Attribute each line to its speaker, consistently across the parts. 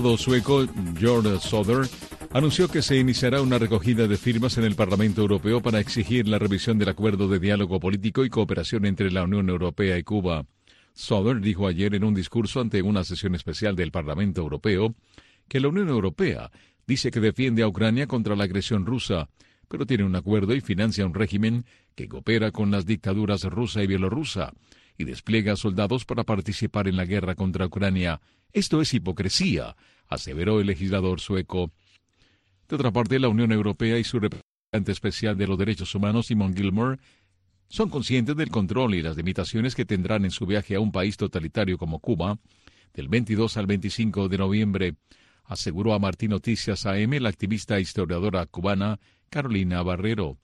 Speaker 1: Sueco George Soder anunció que se iniciará una recogida de firmas en el Parlamento Europeo para exigir la revisión del acuerdo de diálogo político y cooperación entre la Unión Europea y Cuba. Soder dijo ayer en un discurso ante una sesión especial del Parlamento Europeo que la Unión Europea dice que defiende a Ucrania contra la agresión rusa, pero tiene un acuerdo y financia un régimen que coopera con las dictaduras rusa y bielorrusa y despliega soldados para participar en la guerra contra Ucrania. Esto es hipocresía, aseveró el legislador sueco. De otra parte, la Unión Europea y su representante especial de los derechos humanos, Simon Gilmore, son conscientes del control y las limitaciones que tendrán en su viaje a un país totalitario como Cuba, del 22 al 25 de noviembre, aseguró a Martín Noticias AM la activista e historiadora cubana Carolina Barrero.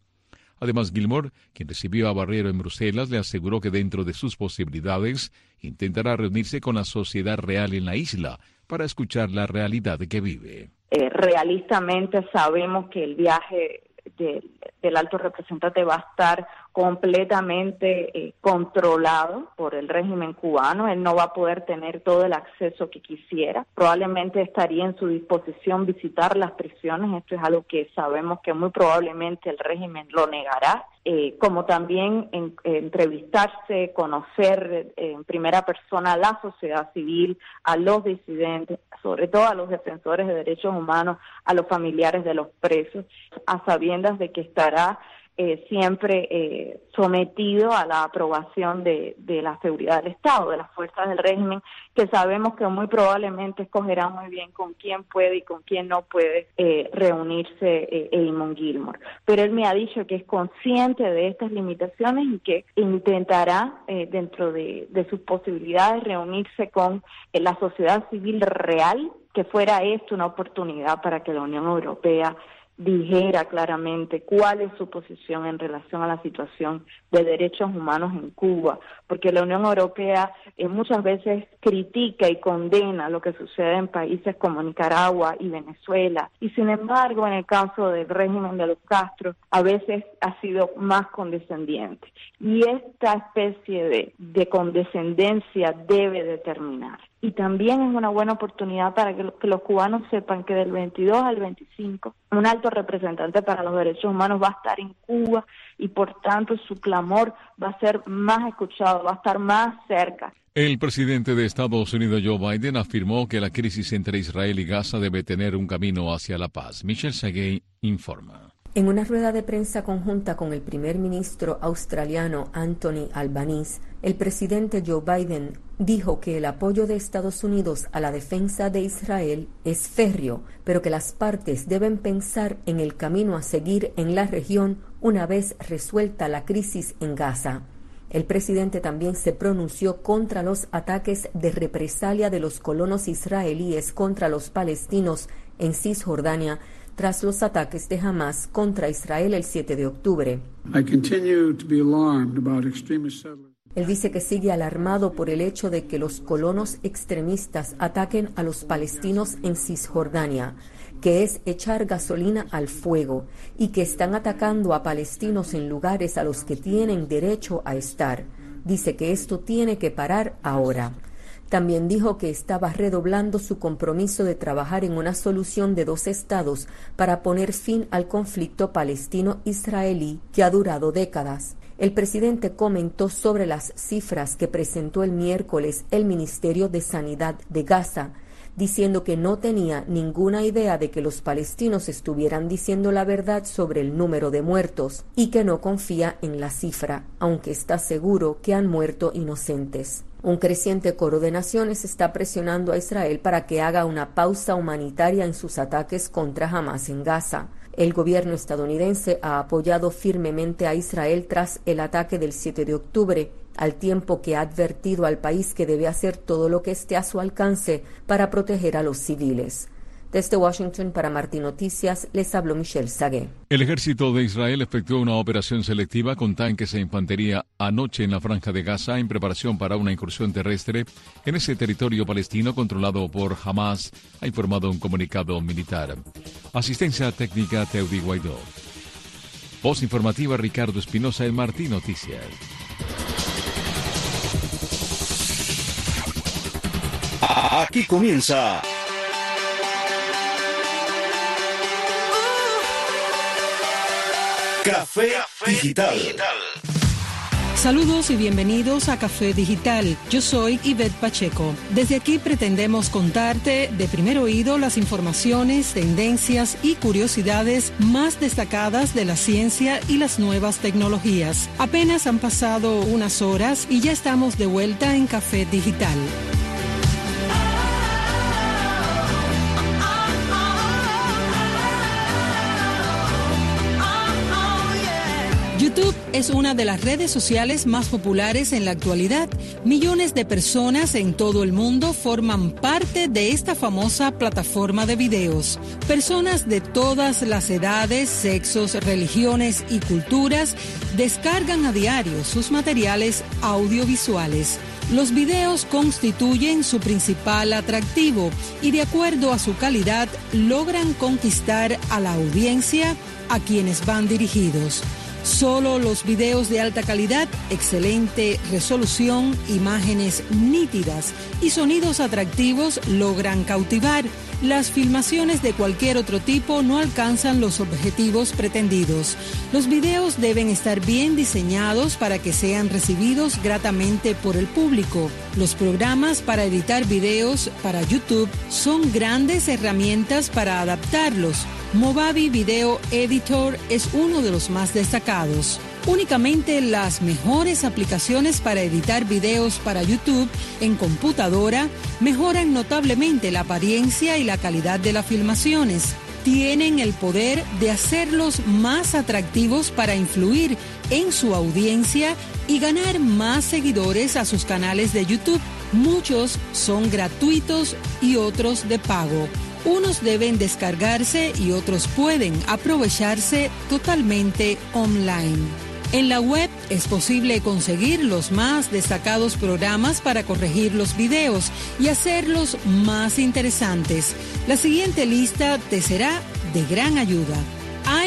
Speaker 1: Además, Gilmore, quien recibió a Barrero en Bruselas, le aseguró que dentro de sus posibilidades intentará reunirse con la sociedad real en la isla para escuchar la realidad que vive.
Speaker 2: Eh, realistamente sabemos que el viaje del alto representante va a estar completamente eh, controlado por el régimen cubano. Él no va a poder tener todo el acceso que quisiera. Probablemente estaría en su disposición visitar las prisiones. Esto es algo que sabemos que muy probablemente el régimen lo negará. Eh, como también entrevistarse, conocer en primera persona a la sociedad civil, a los disidentes, sobre todo a los defensores de derechos humanos, a los familiares de los presos, a sabiendas de que estará eh, siempre eh, sometido a la aprobación de, la seguridad del Estado, de las fuerzas del régimen, que sabemos que muy probablemente escogerá muy bien con quién puede y con quién no puede eh, reunirse eh, Eamon Gilmore. Pero él me ha dicho que es consciente de estas limitaciones y que intentará, dentro de, de sus posibilidades, reunirse con la sociedad civil real, que fuera esto una oportunidad para que la Unión Europea dijera claramente cuál es su posición en relación a la situación de derechos humanos en Cuba, porque la Unión Europea eh, muchas veces critica y condena lo que sucede en países como Nicaragua y Venezuela, y sin embargo en el caso del régimen de los Castro a veces ha sido más condescendiente. Y esta especie de, de condescendencia debe determinar y también es una buena oportunidad para que, los cubanos sepan que del 22 al 25 un alto representante para los derechos humanos va a estar en Cuba y por tanto su clamor va a ser más escuchado, va a estar más cerca.
Speaker 1: El presidente de Estados Unidos Joe Biden afirmó que la crisis entre Israel y Gaza debe tener un camino hacia la paz. Michel Seguin informa.
Speaker 3: En una rueda de prensa conjunta con el primer ministro australiano Anthony Albanese, el presidente Joe Biden dijo que el apoyo de Estados Unidos a la defensa de Israel es férreo, pero que las partes deben pensar en el camino a seguir en la región una vez resuelta la crisis en Gaza. El presidente también se pronunció contra los ataques de represalia de los colonos israelíes contra los palestinos en Cisjordania tras los ataques de Hamas contra Israel el 7 de octubre. Él dice que sigue alarmado por el hecho de que los colonos extremistas ataquen a los palestinos en Cisjordania, que es echar gasolina al fuego, y que están atacando a palestinos en lugares a los que tienen derecho a estar. Dice que esto tiene que parar ahora. También dijo que estaba redoblando su compromiso de trabajar en una solución de dos estados para poner fin al conflicto palestino-israelí que ha durado décadas. El presidente comentó sobre las cifras que presentó el miércoles el Ministerio de Sanidad de Gaza, diciendo que no tenía ninguna idea de que los palestinos estuvieran diciendo la verdad sobre el número de muertos y que no confía en la cifra, aunque está seguro que han muerto inocentes. Un creciente coro de naciones está presionando a Israel para que haga una pausa humanitaria en sus ataques contra Hamas en Gaza. El gobierno estadounidense ha apoyado firmemente a Israel tras el ataque del 7 de octubre, al tiempo que ha advertido al país que debe hacer todo lo que esté a su alcance para proteger a los civiles. Desde Washington para Martín Noticias les habló Michelle Sagué.
Speaker 1: El ejército de Israel efectuó una operación selectiva con tanques e infantería anoche en la franja de Gaza en preparación para una incursión terrestre en ese territorio palestino controlado por Hamas, ha informado un comunicado militar. Asistencia técnica Teudi Guaidó. Voz informativa Ricardo Espinosa en Martín Noticias.
Speaker 4: Aquí comienza Café, Digital.
Speaker 5: Saludos y bienvenidos a Café Digital. Yo soy Ivette Pacheco. Desde aquí pretendemos contarte de primer oído las informaciones, tendencias y curiosidades más destacadas de la ciencia y las nuevas tecnologías. Apenas han pasado unas horas y ya estamos de vuelta en Café Digital. Es una de las redes sociales más populares en la actualidad. Millones de personas en todo el mundo forman parte de esta famosa plataforma de videos. Personas de todas las edades, sexos, religiones y culturas descargan a diario sus materiales audiovisuales. Los videos constituyen su principal atractivo y de acuerdo a su calidad logran conquistar a la audiencia a quienes van dirigidos. Solo los videos de alta calidad, excelente resolución, imágenes nítidas y sonidos atractivos logran cautivar. Las filmaciones de cualquier otro tipo no alcanzan los objetivos pretendidos. Los videos deben estar bien diseñados para que sean recibidos gratamente por el público. Los programas para editar videos para YouTube son grandes herramientas para adaptarlos Movavi Video Editor es uno de los más destacados. Únicamente las mejores aplicaciones para editar videos para YouTube en computadora mejoran notablemente la apariencia y la calidad de las filmaciones. Tienen el poder de hacerlos más atractivos para influir en su audiencia y ganar más seguidores a sus canales de YouTube. Muchos son gratuitos y otros de pago. Unos deben descargarse y otros pueden aprovecharse totalmente online. En la web es posible conseguir los más destacados programas para corregir los videos y hacerlos más interesantes. La siguiente lista te será de gran ayuda.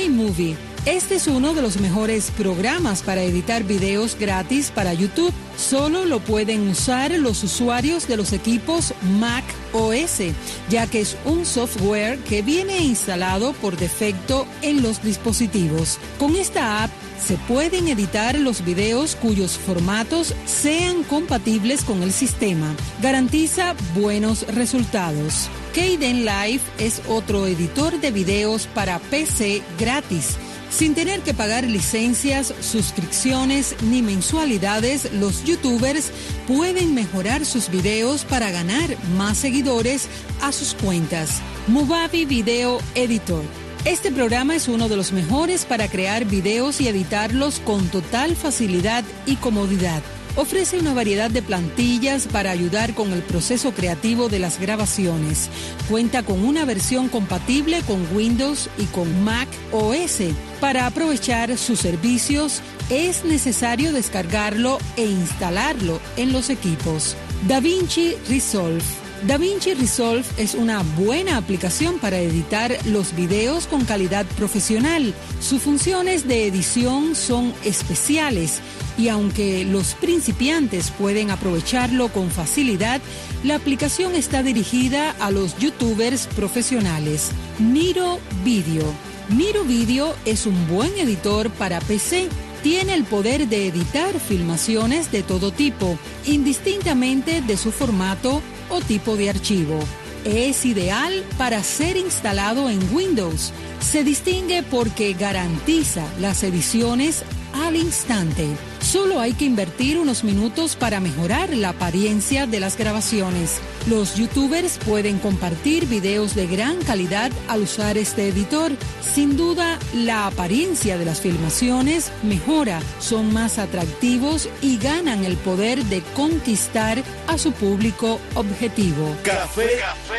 Speaker 5: iMovie este es uno de los mejores programas para editar videos gratis para YouTube. Solo lo pueden usar los usuarios de los equipos Mac OS, ya que es un software que viene instalado por defecto en los dispositivos. Con esta app se pueden editar los videos cuyos formatos sean compatibles con el sistema. Garantiza buenos resultados. Kden Live es otro editor de videos para PC gratis sin tener que pagar licencias, suscripciones ni mensualidades, los youtubers pueden mejorar sus videos para ganar más seguidores a sus cuentas. Movavi Video Editor. Este programa es uno de los mejores para crear videos y editarlos con total facilidad y comodidad. Ofrece una variedad de plantillas para ayudar con el proceso creativo de las grabaciones. Cuenta con una versión compatible con Windows y con Mac OS. Para aprovechar sus servicios es necesario descargarlo e instalarlo en los equipos. DaVinci Resolve DaVinci Resolve es una buena aplicación para editar los videos con calidad profesional. Sus funciones de edición son especiales y aunque los principiantes pueden aprovecharlo con facilidad, la aplicación está dirigida a los youtubers profesionales. Miro Video. Miro Video es un buen editor para PC tiene el poder de editar filmaciones de todo tipo, indistintamente de su formato o tipo de archivo. Es ideal para ser instalado en Windows. Se distingue porque garantiza las ediciones al instante. Solo hay que invertir unos minutos para mejorar la apariencia de las grabaciones. Los youtubers pueden compartir videos de gran calidad al usar este editor. Sin duda, la apariencia de las filmaciones mejora, son más atractivos y ganan el poder de conquistar a su público objetivo.
Speaker 4: Café,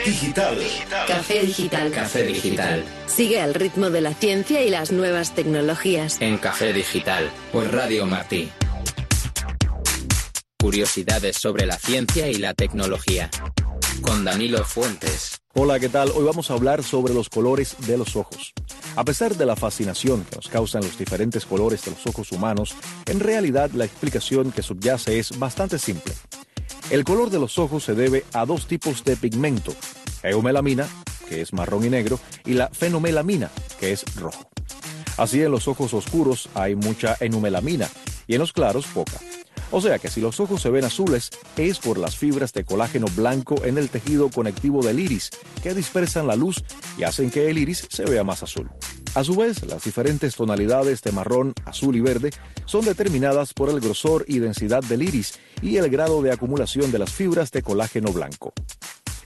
Speaker 4: digital.
Speaker 6: Café digital.
Speaker 7: Café digital.
Speaker 6: Sigue al ritmo de la ciencia y las nuevas tecnologías.
Speaker 7: En Café Digital, por Radio Martí. Curiosidades sobre la ciencia y la tecnología. Con Danilo Fuentes.
Speaker 8: Hola, ¿qué tal? Hoy vamos a hablar sobre los colores de los ojos. A pesar de la fascinación que nos causan los diferentes colores de los ojos humanos, en realidad la explicación que subyace es bastante simple. El color de los ojos se debe a dos tipos de pigmento, eumelamina, que es marrón y negro, y la fenomelamina, que es rojo. Así en los ojos oscuros hay mucha enumelamina y en los claros poca. O sea que si los ojos se ven azules es por las fibras de colágeno blanco en el tejido conectivo del iris que dispersan la luz y hacen que el iris se vea más azul. A su vez, las diferentes tonalidades de marrón, azul y verde son determinadas por el grosor y densidad del iris y el grado de acumulación de las fibras de colágeno blanco.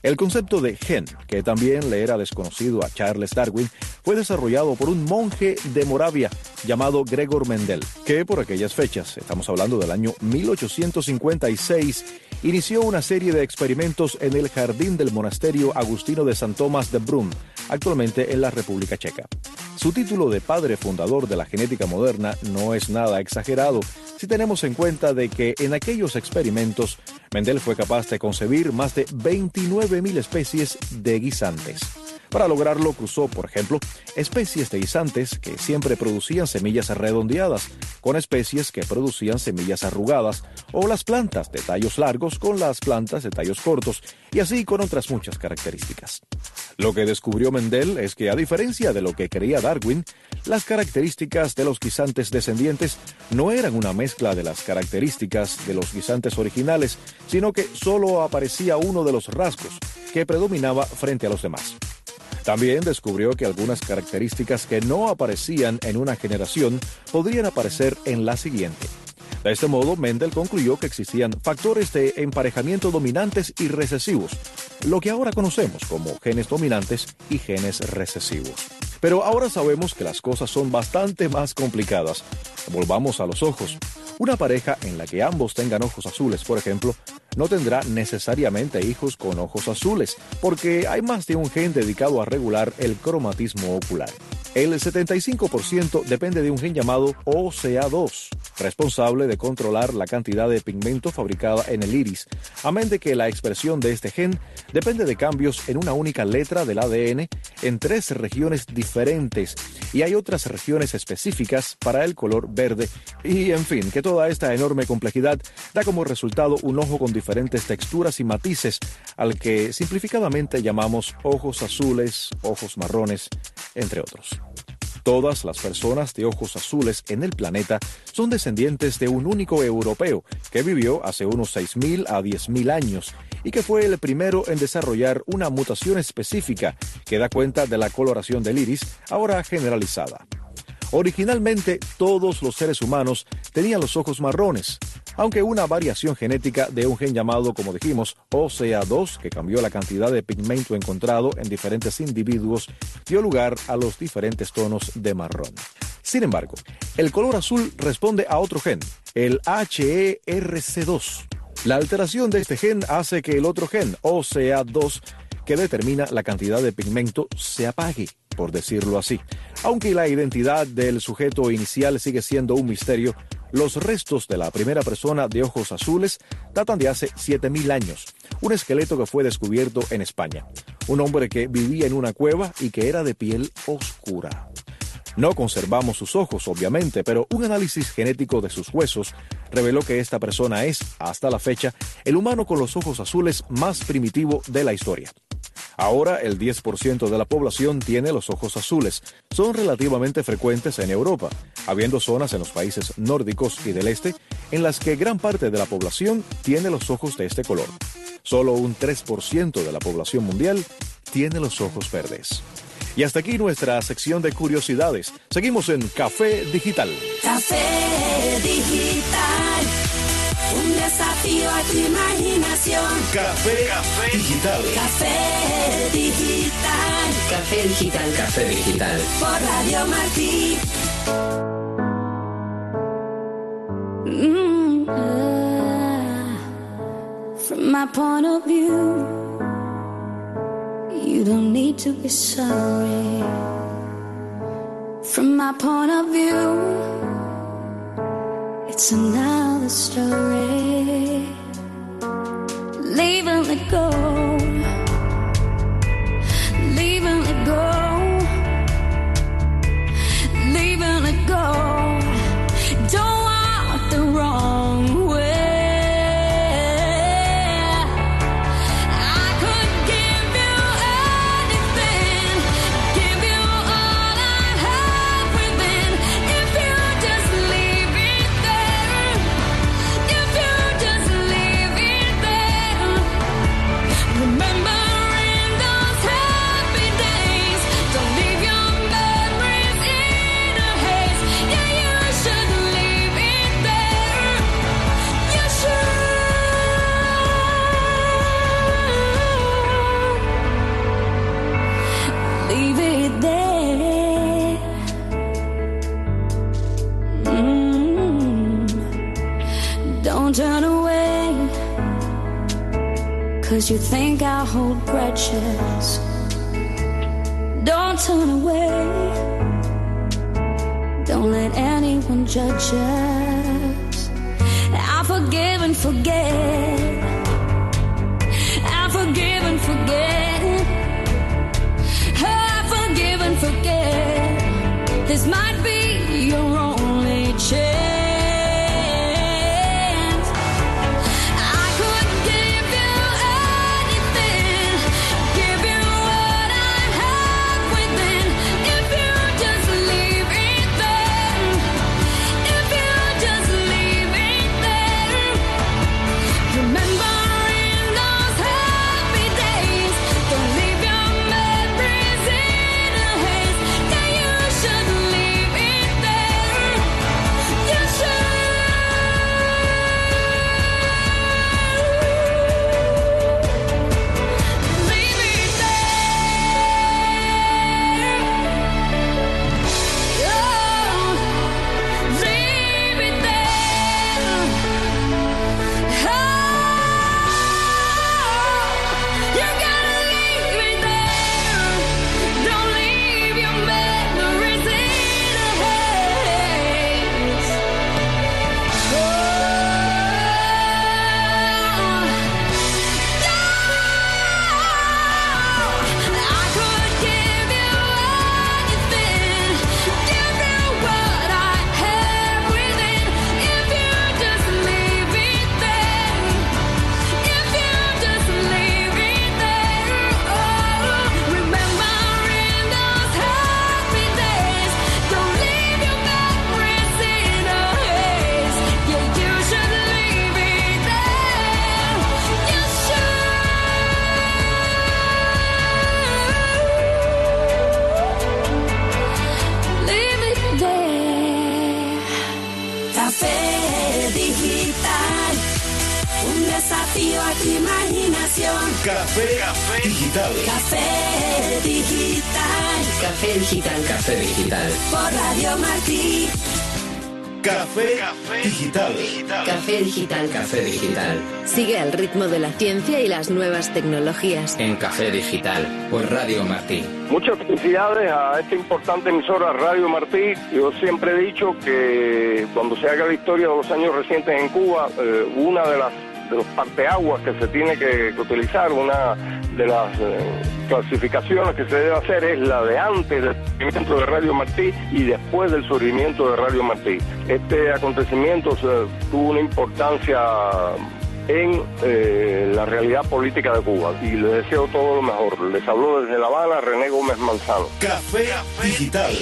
Speaker 8: El concepto de gen, que también le era desconocido a Charles Darwin, fue desarrollado por un monje de Moravia llamado Gregor Mendel, que por aquellas fechas, estamos hablando del año 1856, inició una serie de experimentos en el jardín del monasterio agustino de San Tomás de Brunn, actualmente en la República Checa. Su título de padre fundador de la genética moderna no es nada exagerado si tenemos en cuenta de que en aquellos experimentos Mendel fue capaz de concebir más de 29.000 especies de guisantes. Para lograrlo cruzó, por ejemplo, especies de guisantes que siempre producían semillas redondeadas con especies que producían semillas arrugadas o las plantas de tallos largos con las plantas de tallos cortos y así con otras muchas características. Lo que descubrió Mendel es que a diferencia de lo que creía Darwin, las características de los guisantes descendientes no eran una mezcla de las características de los guisantes originales, sino que solo aparecía uno de los rasgos que predominaba frente a los demás. También descubrió que algunas características que no aparecían en una generación podrían aparecer en la siguiente. De este modo, Mendel concluyó que existían factores de emparejamiento dominantes y recesivos, lo que ahora conocemos como genes dominantes y genes recesivos. Pero ahora sabemos que las cosas son bastante más complicadas. Volvamos a los ojos. Una pareja en la que ambos tengan ojos azules, por ejemplo, no tendrá necesariamente hijos con ojos azules, porque hay más de un gen dedicado a regular el cromatismo ocular. El 75% depende de un gen llamado OCA2, responsable de controlar la cantidad de pigmento fabricada en el iris, amén de que la expresión de este gen depende de cambios en una única letra del ADN en tres regiones diferentes. Y hay otras regiones específicas para el color verde. Y en fin, que toda esta enorme complejidad da como resultado un ojo con diferentes texturas y matices al que simplificadamente llamamos ojos azules, ojos marrones, entre otros. Todas las personas de ojos azules en el planeta son descendientes de un único europeo que vivió hace unos 6.000 a 10.000 años y que fue el primero en desarrollar una mutación específica que da cuenta de la coloración del iris, ahora generalizada. Originalmente todos los seres humanos tenían los ojos marrones, aunque una variación genética de un gen llamado, como dijimos, OCA2, que cambió la cantidad de pigmento encontrado en diferentes individuos, dio lugar a los diferentes tonos de marrón. Sin embargo, el color azul responde a otro gen, el HERC2. La alteración de este gen hace que el otro gen, OCA2, que determina la cantidad de pigmento, se apague por decirlo así. Aunque la identidad del sujeto inicial sigue siendo un misterio, los restos de la primera persona de ojos azules datan de hace 7.000 años, un esqueleto que fue descubierto en España, un hombre que vivía en una cueva y que era de piel oscura. No conservamos sus ojos, obviamente, pero un análisis genético de sus huesos reveló que esta persona es, hasta la fecha, el humano con los ojos azules más primitivo de la historia. Ahora el 10% de la población tiene los ojos azules. Son relativamente frecuentes en Europa, habiendo zonas en los países nórdicos y del este en las que gran parte de la población tiene los ojos de este color. Solo un 3% de la población mundial tiene los ojos verdes. Y hasta aquí nuestra sección de curiosidades. Seguimos en Café Digital.
Speaker 9: Café Digital. Un desafío a tu imaginación.
Speaker 4: Café, Café Digital.
Speaker 9: Café Digital.
Speaker 7: Café Digital. Café Digital.
Speaker 9: Por Radio Martí. Mm, ah. from my point of view, you don't need to be sorry. From my point of view, it's another story. Leaving it go. Cause you think I hold grudges. Don't turn away, don't let anyone judge us. I forgive and forget. Café digital. Por Radio Martí.
Speaker 4: Café, digital.
Speaker 7: Café digital. Café digital.
Speaker 6: Sigue al ritmo de la ciencia y las nuevas tecnologías.
Speaker 7: En Café Digital. Por Radio Martí.
Speaker 10: Muchas felicidades a esta importante emisora Radio Martí. Yo siempre he dicho que cuando se haga la historia de los años recientes en Cuba, eh, una de las de los parteaguas que se tiene que, que utilizar, una de las eh, clasificaciones que se debe hacer es la de antes del surgimiento de Radio Martí y después del surgimiento de Radio Martí. Este acontecimiento tuvo una importancia en eh, la realidad política de Cuba y les deseo todo lo mejor. Les habló desde La Habana René Gómez Manzano.
Speaker 4: Café digital.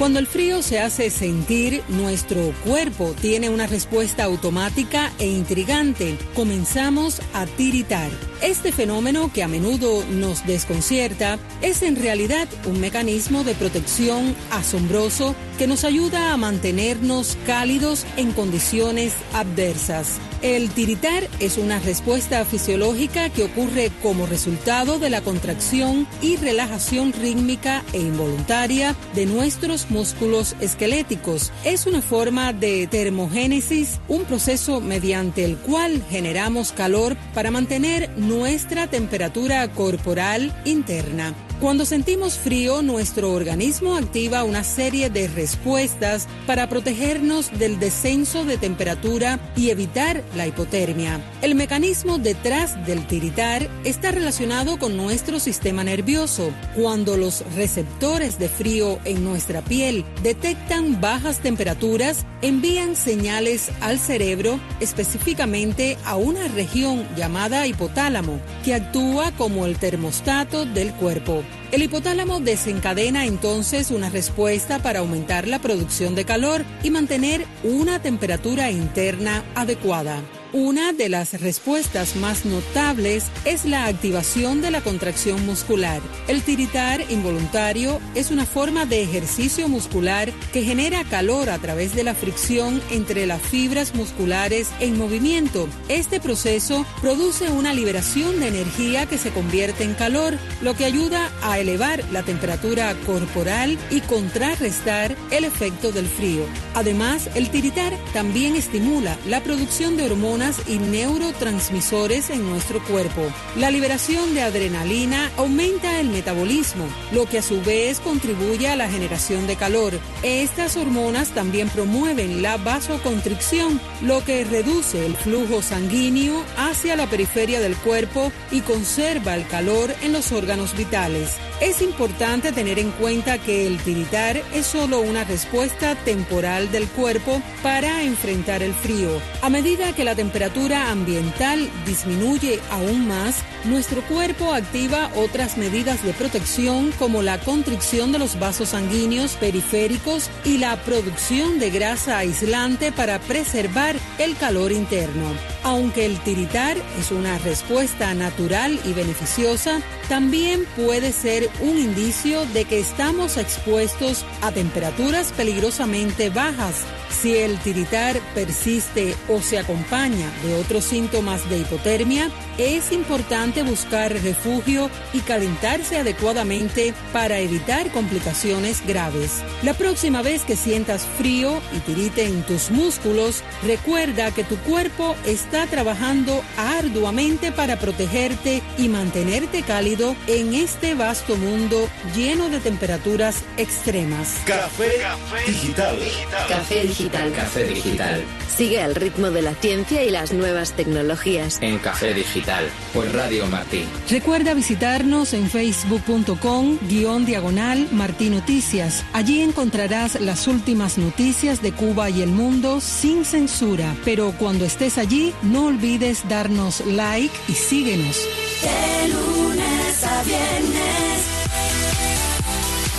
Speaker 5: Cuando el frío se hace sentir, nuestro cuerpo tiene una respuesta automática e intrigante. Comenzamos a tiritar. Este fenómeno, que a menudo nos desconcierta, es en realidad un mecanismo de protección asombroso que nos ayuda a mantenernos cálidos en condiciones adversas. El tiritar es una respuesta fisiológica que ocurre como resultado de la contracción y relajación rítmica e involuntaria de nuestros músculos esqueléticos. Es una forma de termogénesis, un proceso mediante el cual generamos calor para mantener nuestra temperatura corporal interna. Cuando sentimos frío, nuestro organismo activa una serie de respuestas para protegernos del descenso de temperatura y evitar la hipotermia. El mecanismo detrás del tiritar está relacionado con nuestro sistema nervioso. Cuando los receptores de frío en nuestra piel detectan bajas temperaturas, envían señales al cerebro, específicamente a una región llamada hipotálamo, que actúa como el termostato del cuerpo. El hipotálamo desencadena entonces una respuesta para aumentar la producción de calor y mantener una temperatura interna adecuada. Una de las respuestas más notables es la activación de la contracción muscular. El tiritar involuntario es una forma de ejercicio muscular que genera calor a través de la fricción entre las fibras musculares en movimiento. Este proceso produce una liberación de energía que se convierte en calor, lo que ayuda a elevar la temperatura corporal y contrarrestar el efecto del frío. Además, el tiritar también estimula la producción de hormonas y neurotransmisores en nuestro cuerpo. La liberación de adrenalina aumenta el metabolismo, lo que a su vez contribuye a la generación de calor. Estas hormonas también promueven la vasoconstricción, lo que reduce el flujo sanguíneo hacia la periferia del cuerpo y conserva el calor en los órganos vitales. Es importante tener en cuenta que el tiritar es solo una respuesta temporal del cuerpo para enfrentar el frío. A medida que la temperatura ambiental disminuye aún más, nuestro cuerpo activa otras medidas de protección como la constricción de los vasos sanguíneos periféricos y la producción de grasa aislante para preservar el calor interno. Aunque el tiritar es una respuesta natural y beneficiosa, también puede ser un indicio de que estamos expuestos a temperaturas peligrosamente bajas. Si el tiritar persiste o se acompaña de otros síntomas de hipotermia, es importante buscar refugio y calentarse adecuadamente para evitar complicaciones graves. La próxima vez que sientas frío y tirite en tus músculos, recuerda que tu cuerpo está trabajando arduamente para protegerte y mantenerte cálido en este vasto mundo lleno de temperaturas extremas.
Speaker 4: Café Digital.
Speaker 6: Café Digital.
Speaker 7: Café Digital.
Speaker 6: Sigue al ritmo de la ciencia y las nuevas tecnologías.
Speaker 7: En Café Digital. Por Radio Martí.
Speaker 5: Recuerda visitarnos en facebook.com guion diagonal Martí Noticias. Allí encontrarás las últimas noticias de Cuba y el mundo sin censura. Pero cuando estés allí, no olvides darnos like y síguenos.
Speaker 9: De lunes a viernes.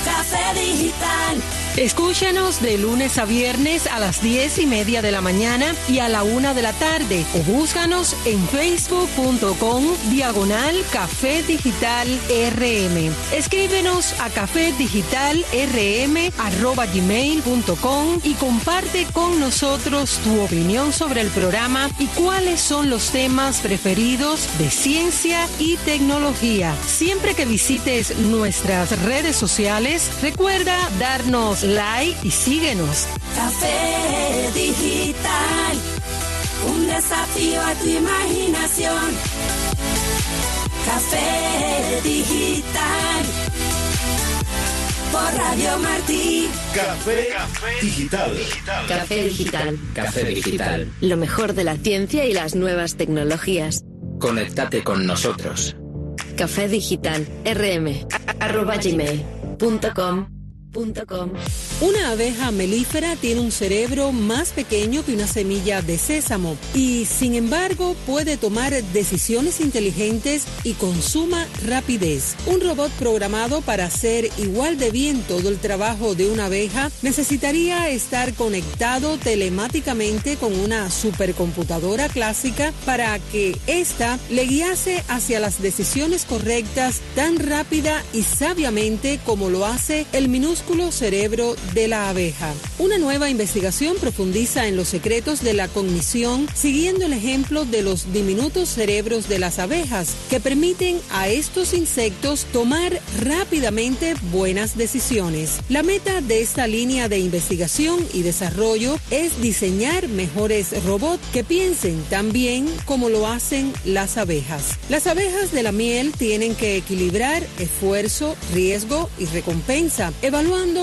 Speaker 9: Café Digital.
Speaker 5: Escúchanos de lunes a viernes a las 10 y media de la mañana y a la una de la tarde o búscanos en facebook.com diagonal Café Digital RM. Escríbenos a café digital rm arroba gmail.com y comparte con nosotros tu opinión sobre el programa y cuáles son los temas preferidos de ciencia y tecnología. Siempre que visites nuestras redes sociales, recuerda darnos like y síguenos.
Speaker 9: Café Digital. Un desafío a tu imaginación. Café Digital. Por Radio Martí.
Speaker 4: Café Digital.
Speaker 6: Café Digital.
Speaker 7: Café Digital.
Speaker 6: Lo mejor de la ciencia y las nuevas tecnologías.
Speaker 7: Conéctate con nosotros.
Speaker 6: Café Digital. RM. arroba gmail
Speaker 5: Una abeja melífera tiene un cerebro más pequeño que una semilla de sésamo y, sin embargo, puede tomar decisiones inteligentes y con suma rapidez. Un robot programado para hacer igual de bien todo el trabajo de una abeja necesitaría estar conectado telemáticamente con una supercomputadora clásica para que ésta le guiase hacia las decisiones correctas tan rápida y sabiamente como lo hace el minúsculo cerebro de la abeja. Una nueva investigación profundiza en los secretos de la cognición siguiendo el ejemplo de los diminutos cerebros de las abejas que permiten a estos insectos tomar rápidamente buenas decisiones. La meta de esta línea de investigación y desarrollo es diseñar mejores robots que piensen tan bien como lo hacen las abejas. Las abejas de la miel tienen que equilibrar esfuerzo, riesgo y recompensa,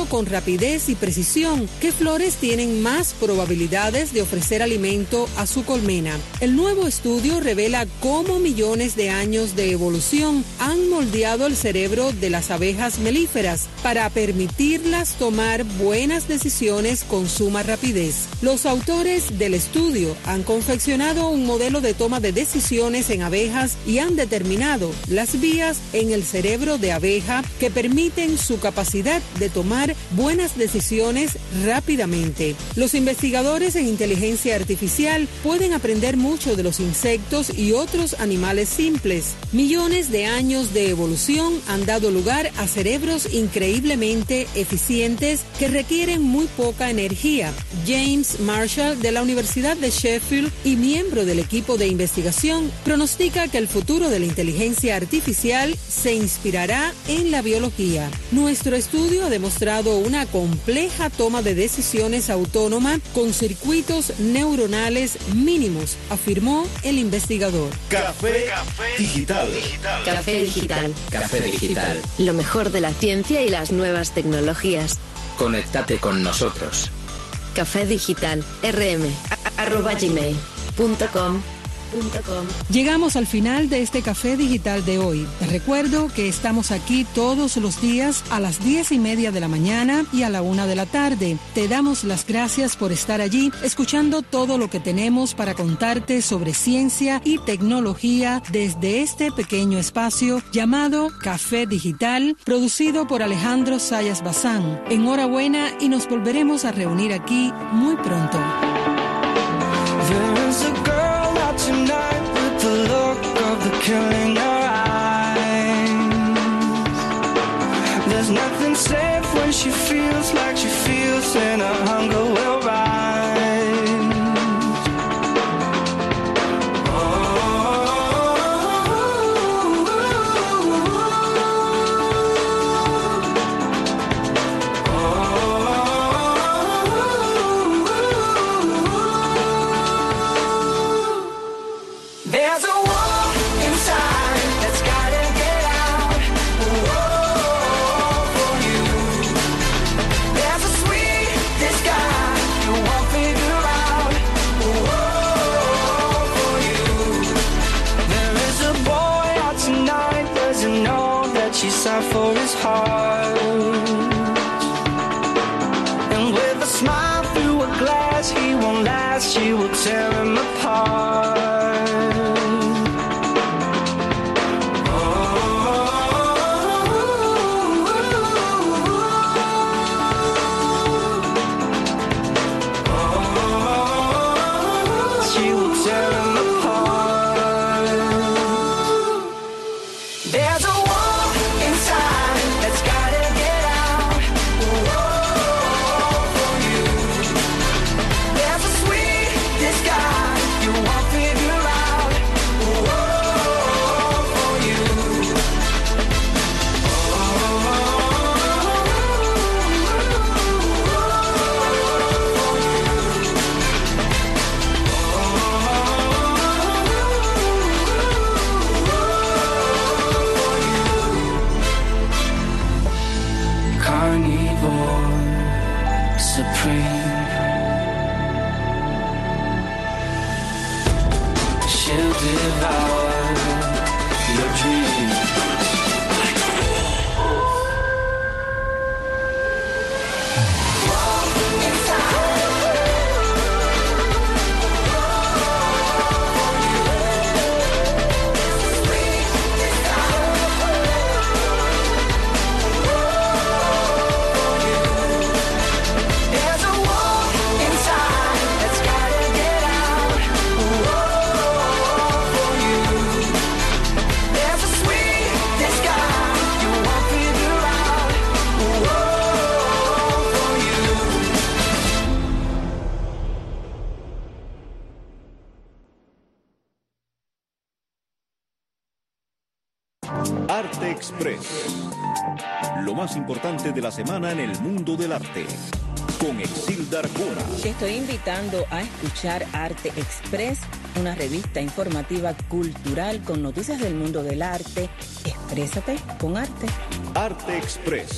Speaker 5: con rapidez y precisión qué flores tienen más probabilidades de ofrecer alimento a su colmena. El nuevo estudio revela cómo millones de años de evolución han moldeado el cerebro de las abejas melíferas para permitirlas tomar buenas decisiones con suma rapidez. Los autores del estudio han confeccionado un modelo de toma de decisiones en abejas y han determinado las vías en el cerebro de abeja que permiten su capacidad de tomar tomar buenas decisiones rápidamente. Los investigadores en inteligencia artificial pueden aprender mucho de los insectos y otros animales simples. Millones de años de evolución han dado lugar a cerebros increíblemente eficientes que requieren muy poca energía. James Marshall de la Universidad de Sheffield y miembro del equipo de investigación pronostica que el futuro de la inteligencia artificial se inspirará en la biología. Nuestro estudio ha demostrado una compleja toma de decisiones autónoma con circuitos neuronales mínimos, afirmó el investigador.
Speaker 4: Café Digital.
Speaker 6: Café Digital.
Speaker 7: Café Digital.
Speaker 6: Lo mejor de la ciencia y las nuevas tecnologías.
Speaker 7: Conéctate con nosotros.
Speaker 6: Café Digital. rm. a- arroba gmail. punto com.
Speaker 5: Llegamos al final de este café digital de hoy. Te recuerdo que estamos aquí todos los días a las diez y media de la mañana y a la una de la tarde. Te damos las gracias por estar allí, escuchando todo lo que tenemos para contarte sobre ciencia y tecnología desde este pequeño espacio llamado Café Digital, producido por Alejandro Sayas Bazán. Enhorabuena y nos volveremos a reunir aquí muy pronto.
Speaker 11: There's nothing safe when she feels like she feels, and her hunger
Speaker 4: semana en el mundo del arte. Con Exilda Arjona.
Speaker 12: Te estoy invitando a escuchar Arte Express, una revista informativa cultural con noticias del mundo del arte. Exprésate con arte.
Speaker 4: Arte Express.